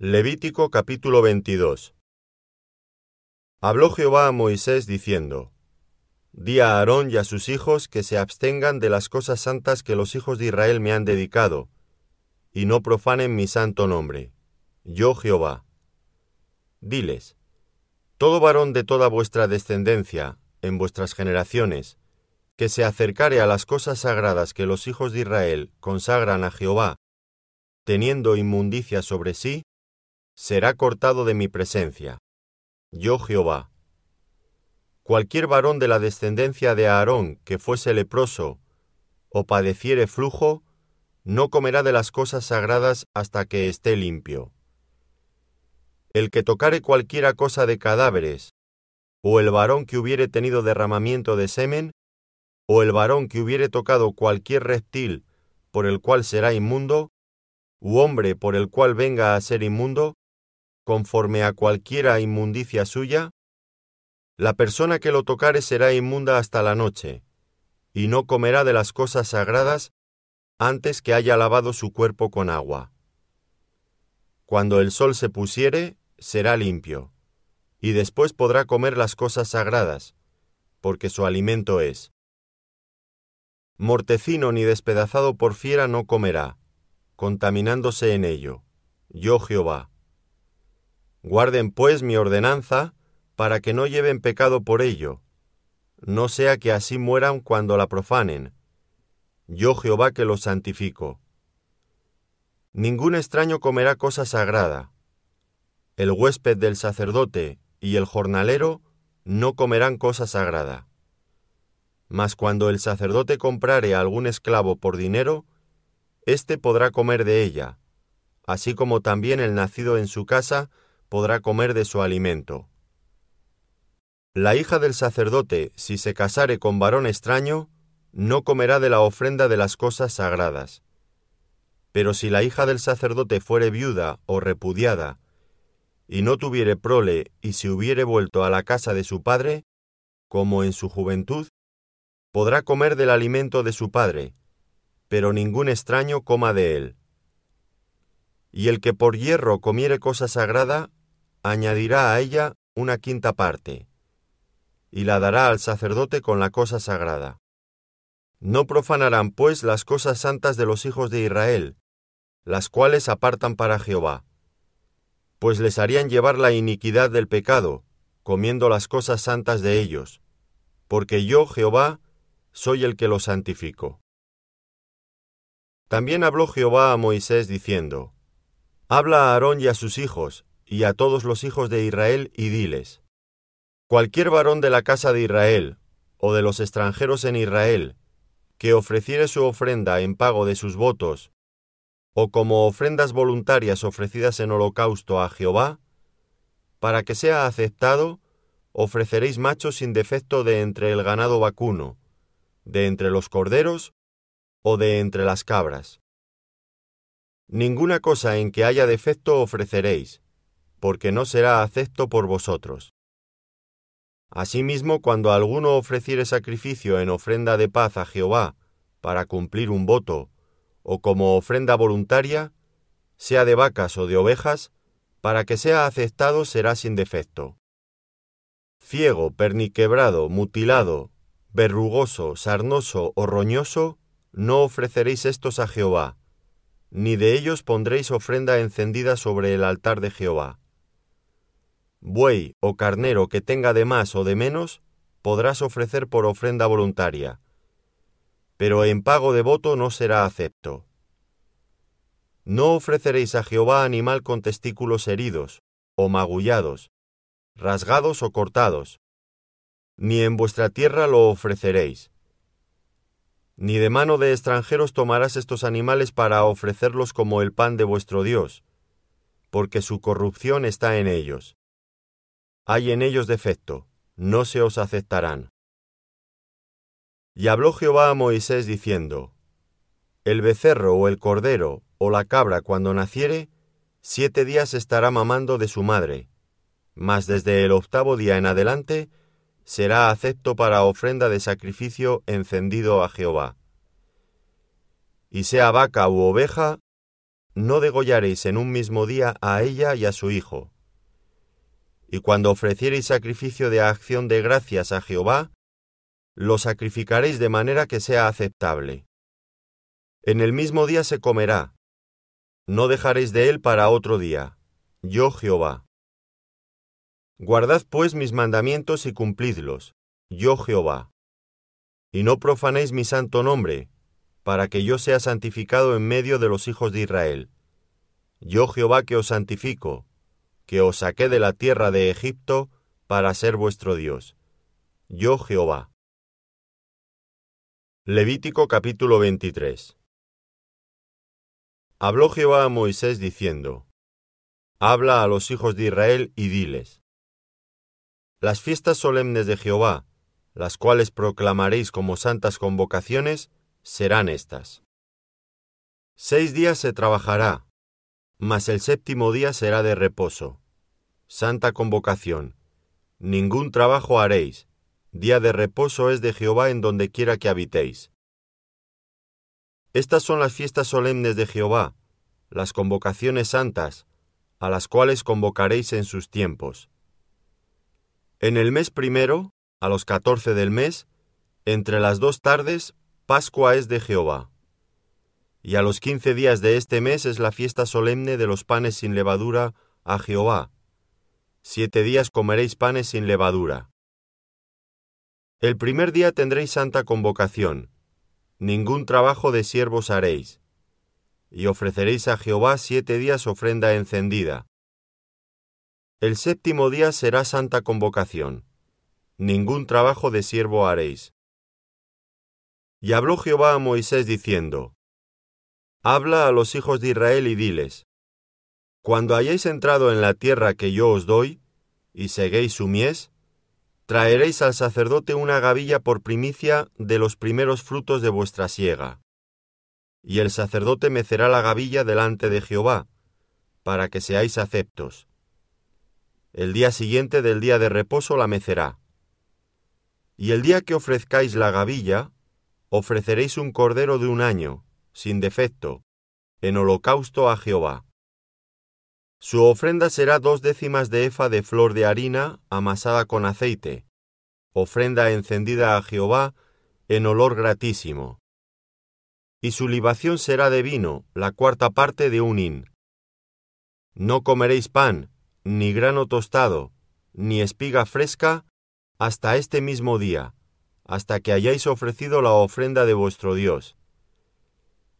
Levítico capítulo 22 Habló Jehová a Moisés diciendo, Di a Aarón y a sus hijos que se abstengan de las cosas santas que los hijos de Israel me han dedicado, y no profanen mi santo nombre. Yo Jehová. Diles, Todo varón de toda vuestra descendencia, en vuestras generaciones, que se acercare a las cosas sagradas que los hijos de Israel consagran a Jehová, teniendo inmundicia sobre sí, será cortado de mi presencia. Yo Jehová. Cualquier varón de la descendencia de Aarón que fuese leproso o padeciere flujo, no comerá de las cosas sagradas hasta que esté limpio. El que tocare cualquiera cosa de cadáveres, o el varón que hubiere tenido derramamiento de semen, o el varón que hubiere tocado cualquier reptil por el cual será inmundo, u hombre por el cual venga a ser inmundo, conforme a cualquiera inmundicia suya, la persona que lo tocare será inmunda hasta la noche, y no comerá de las cosas sagradas antes que haya lavado su cuerpo con agua. Cuando el sol se pusiere, será limpio, y después podrá comer las cosas sagradas, porque su alimento es. Mortecino ni despedazado por fiera no comerá, contaminándose en ello. Yo Jehová. Guarden pues mi ordenanza, para que no lleven pecado por ello, no sea que así mueran cuando la profanen. Yo Jehová que los santifico. Ningún extraño comerá cosa sagrada. El huésped del sacerdote y el jornalero no comerán cosa sagrada. Mas cuando el sacerdote comprare algún esclavo por dinero, éste podrá comer de ella, así como también el nacido en su casa podrá comer de su alimento. La hija del sacerdote, si se casare con varón extraño, no comerá de la ofrenda de las cosas sagradas. Pero si la hija del sacerdote fuere viuda o repudiada, y no tuviere prole y se hubiere vuelto a la casa de su padre, como en su juventud, podrá comer del alimento de su padre, pero ningún extraño coma de él. Y el que por hierro comiere cosa sagrada, añadirá a ella una quinta parte, y la dará al sacerdote con la cosa sagrada. No profanarán pues las cosas santas de los hijos de Israel, las cuales apartan para Jehová, pues les harían llevar la iniquidad del pecado, comiendo las cosas santas de ellos, porque yo, Jehová, soy el que los santifico. También habló Jehová a Moisés diciendo, Habla a Aarón y a sus hijos, y a todos los hijos de Israel, y diles, Cualquier varón de la casa de Israel, o de los extranjeros en Israel, que ofreciere su ofrenda en pago de sus votos, o como ofrendas voluntarias ofrecidas en holocausto a Jehová, para que sea aceptado, ofreceréis machos sin defecto de entre el ganado vacuno, de entre los corderos o de entre las cabras. Ninguna cosa en que haya defecto ofreceréis, porque no será acepto por vosotros. Asimismo, cuando alguno ofreciere sacrificio en ofrenda de paz a Jehová para cumplir un voto, o como ofrenda voluntaria, sea de vacas o de ovejas, para que sea aceptado será sin defecto. Ciego, perniquebrado, mutilado, verrugoso, sarnoso o roñoso, no ofreceréis estos a Jehová, ni de ellos pondréis ofrenda encendida sobre el altar de Jehová buey o carnero que tenga de más o de menos, podrás ofrecer por ofrenda voluntaria, pero en pago de voto no será acepto. No ofreceréis a Jehová animal con testículos heridos, o magullados, rasgados o cortados, ni en vuestra tierra lo ofreceréis. Ni de mano de extranjeros tomarás estos animales para ofrecerlos como el pan de vuestro Dios, porque su corrupción está en ellos hay en ellos defecto, no se os aceptarán. Y habló Jehová a Moisés diciendo, El becerro o el cordero o la cabra cuando naciere, siete días estará mamando de su madre, mas desde el octavo día en adelante será acepto para ofrenda de sacrificio encendido a Jehová. Y sea vaca u oveja, no degollaréis en un mismo día a ella y a su hijo. Y cuando ofreciereis sacrificio de acción de gracias a Jehová, lo sacrificaréis de manera que sea aceptable. En el mismo día se comerá. No dejaréis de él para otro día. Yo Jehová. Guardad pues mis mandamientos y cumplidlos. Yo Jehová. Y no profanéis mi santo nombre, para que yo sea santificado en medio de los hijos de Israel. Yo Jehová que os santifico, que os saqué de la tierra de Egipto para ser vuestro Dios. Yo Jehová. Levítico capítulo 23 Habló Jehová a Moisés diciendo, Habla a los hijos de Israel y diles, Las fiestas solemnes de Jehová, las cuales proclamaréis como santas convocaciones, serán estas. Seis días se trabajará, mas el séptimo día será de reposo. Santa convocación. Ningún trabajo haréis. Día de reposo es de Jehová en donde quiera que habitéis. Estas son las fiestas solemnes de Jehová, las convocaciones santas, a las cuales convocaréis en sus tiempos. En el mes primero, a los catorce del mes, entre las dos tardes, Pascua es de Jehová. Y a los quince días de este mes es la fiesta solemne de los panes sin levadura a Jehová. Siete días comeréis panes sin levadura. El primer día tendréis santa convocación. Ningún trabajo de siervos haréis. Y ofreceréis a Jehová siete días ofrenda encendida. El séptimo día será santa convocación. Ningún trabajo de siervo haréis. Y habló Jehová a Moisés diciendo, Habla a los hijos de Israel y diles, Cuando hayáis entrado en la tierra que yo os doy, y seguéis su mies, traeréis al sacerdote una gavilla por primicia de los primeros frutos de vuestra siega. Y el sacerdote mecerá la gavilla delante de Jehová, para que seáis aceptos. El día siguiente del día de reposo la mecerá. Y el día que ofrezcáis la gavilla, ofreceréis un cordero de un año, sin defecto, en holocausto a Jehová. Su ofrenda será dos décimas de efa de flor de harina amasada con aceite, ofrenda encendida a Jehová en olor gratísimo. Y su libación será de vino, la cuarta parte de un hin. No comeréis pan, ni grano tostado, ni espiga fresca, hasta este mismo día, hasta que hayáis ofrecido la ofrenda de vuestro Dios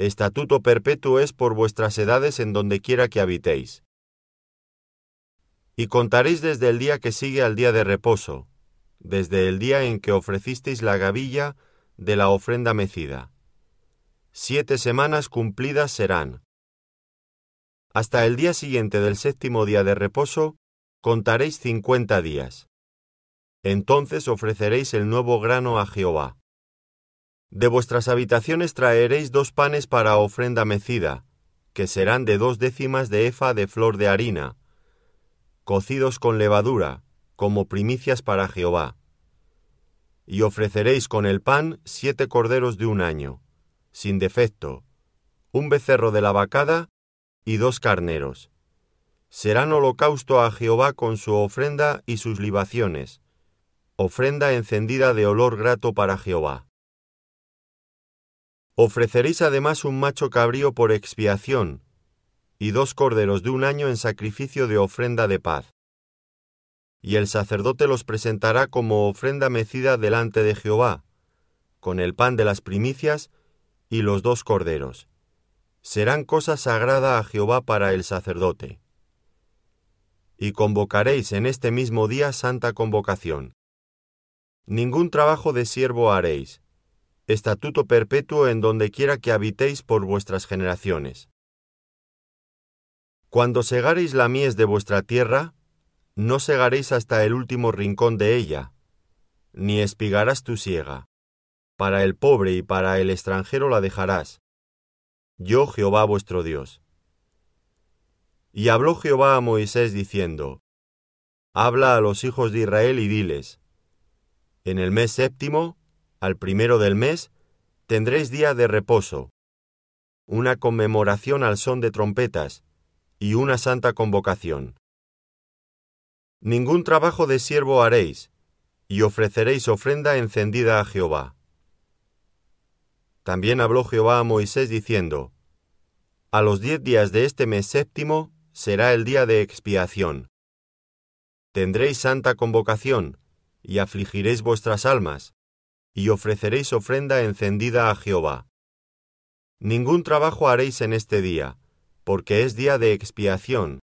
Estatuto perpetuo es por vuestras edades en donde quiera que habitéis. Y contaréis desde el día que sigue al día de reposo, desde el día en que ofrecisteis la gavilla de la ofrenda mecida. Siete semanas cumplidas serán. Hasta el día siguiente del séptimo día de reposo, contaréis cincuenta días. Entonces ofreceréis el nuevo grano a Jehová. De vuestras habitaciones traeréis dos panes para ofrenda mecida, que serán de dos décimas de efa de flor de harina, cocidos con levadura, como primicias para Jehová. Y ofreceréis con el pan siete corderos de un año, sin defecto, un becerro de la vacada y dos carneros. Serán holocausto a Jehová con su ofrenda y sus libaciones, ofrenda encendida de olor grato para Jehová. Ofreceréis además un macho cabrío por expiación, y dos corderos de un año en sacrificio de ofrenda de paz. Y el sacerdote los presentará como ofrenda mecida delante de Jehová, con el pan de las primicias y los dos corderos. Serán cosa sagrada a Jehová para el sacerdote. Y convocaréis en este mismo día santa convocación. Ningún trabajo de siervo haréis, estatuto perpetuo en donde quiera que habitéis por vuestras generaciones. Cuando segareis la mies de vuestra tierra, no segaréis hasta el último rincón de ella, ni espigarás tu siega. Para el pobre y para el extranjero la dejarás. Yo Jehová vuestro Dios. Y habló Jehová a Moisés diciendo, Habla a los hijos de Israel y diles, En el mes séptimo, al primero del mes, tendréis día de reposo. una conmemoración al son de trompetas y una santa convocación. Ningún trabajo de siervo haréis, y ofreceréis ofrenda encendida a Jehová. También habló Jehová a Moisés diciendo, A los diez días de este mes séptimo será el día de expiación. Tendréis santa convocación, y afligiréis vuestras almas, y ofreceréis ofrenda encendida a Jehová. Ningún trabajo haréis en este día, porque es día de expiación,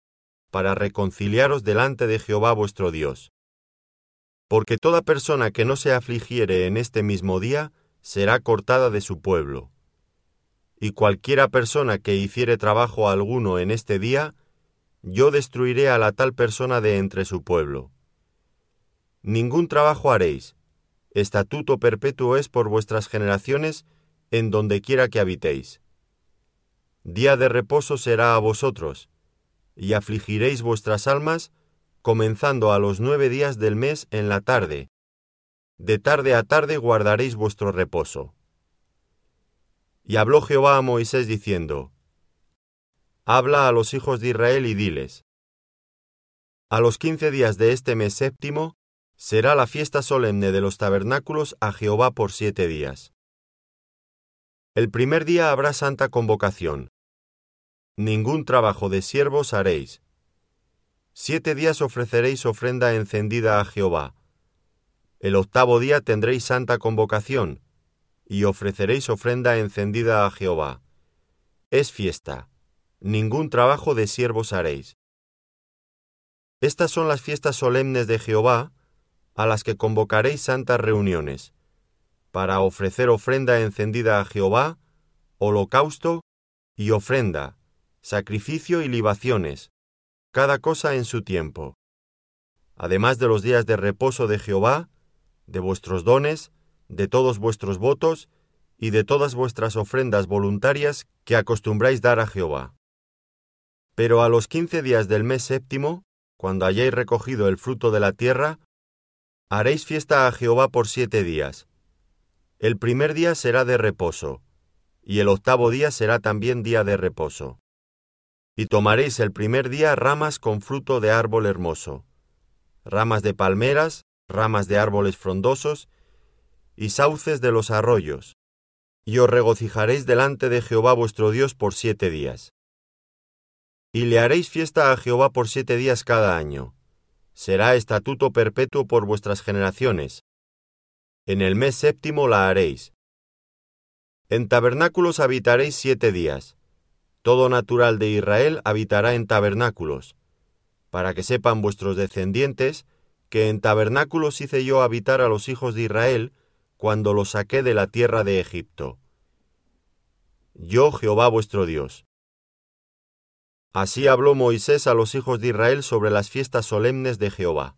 para reconciliaros delante de Jehová vuestro Dios. Porque toda persona que no se afligiere en este mismo día será cortada de su pueblo. Y cualquiera persona que hiciere trabajo alguno en este día, yo destruiré a la tal persona de entre su pueblo. Ningún trabajo haréis, estatuto perpetuo es por vuestras generaciones en donde quiera que habitéis. Día de reposo será a vosotros, y afligiréis vuestras almas, comenzando a los nueve días del mes en la tarde. De tarde a tarde guardaréis vuestro reposo. Y habló Jehová a Moisés diciendo, Habla a los hijos de Israel y diles, A los quince días de este mes séptimo será la fiesta solemne de los tabernáculos a Jehová por siete días. El primer día habrá santa convocación. Ningún trabajo de siervos haréis, Siete días ofreceréis ofrenda encendida a Jehová. El octavo día tendréis santa convocación, y ofreceréis ofrenda encendida a Jehová. Es fiesta, ningún trabajo de siervos haréis. Estas son las fiestas solemnes de Jehová, a las que convocaréis santas reuniones, para ofrecer ofrenda encendida a Jehová, holocausto y ofrenda, sacrificio y libaciones, cada cosa en su tiempo. Además de los días de reposo de Jehová, de vuestros dones, de todos vuestros votos y de todas vuestras ofrendas voluntarias que acostumbráis dar a Jehová. Pero a los quince días del mes séptimo, cuando hayáis recogido el fruto de la tierra, haréis fiesta a Jehová por siete días. El primer día será de reposo, y el octavo día será también día de reposo. Y tomaréis el primer día ramas con fruto de árbol hermoso, ramas de palmeras, ramas de árboles frondosos, y sauces de los arroyos, y os regocijaréis delante de Jehová vuestro Dios por siete días. Y le haréis fiesta a Jehová por siete días cada año. Será estatuto perpetuo por vuestras generaciones. En el mes séptimo la haréis. En tabernáculos habitaréis siete días todo natural de Israel habitará en tabernáculos, para que sepan vuestros descendientes que en tabernáculos hice yo habitar a los hijos de Israel cuando los saqué de la tierra de Egipto. Yo Jehová vuestro Dios. Así habló Moisés a los hijos de Israel sobre las fiestas solemnes de Jehová.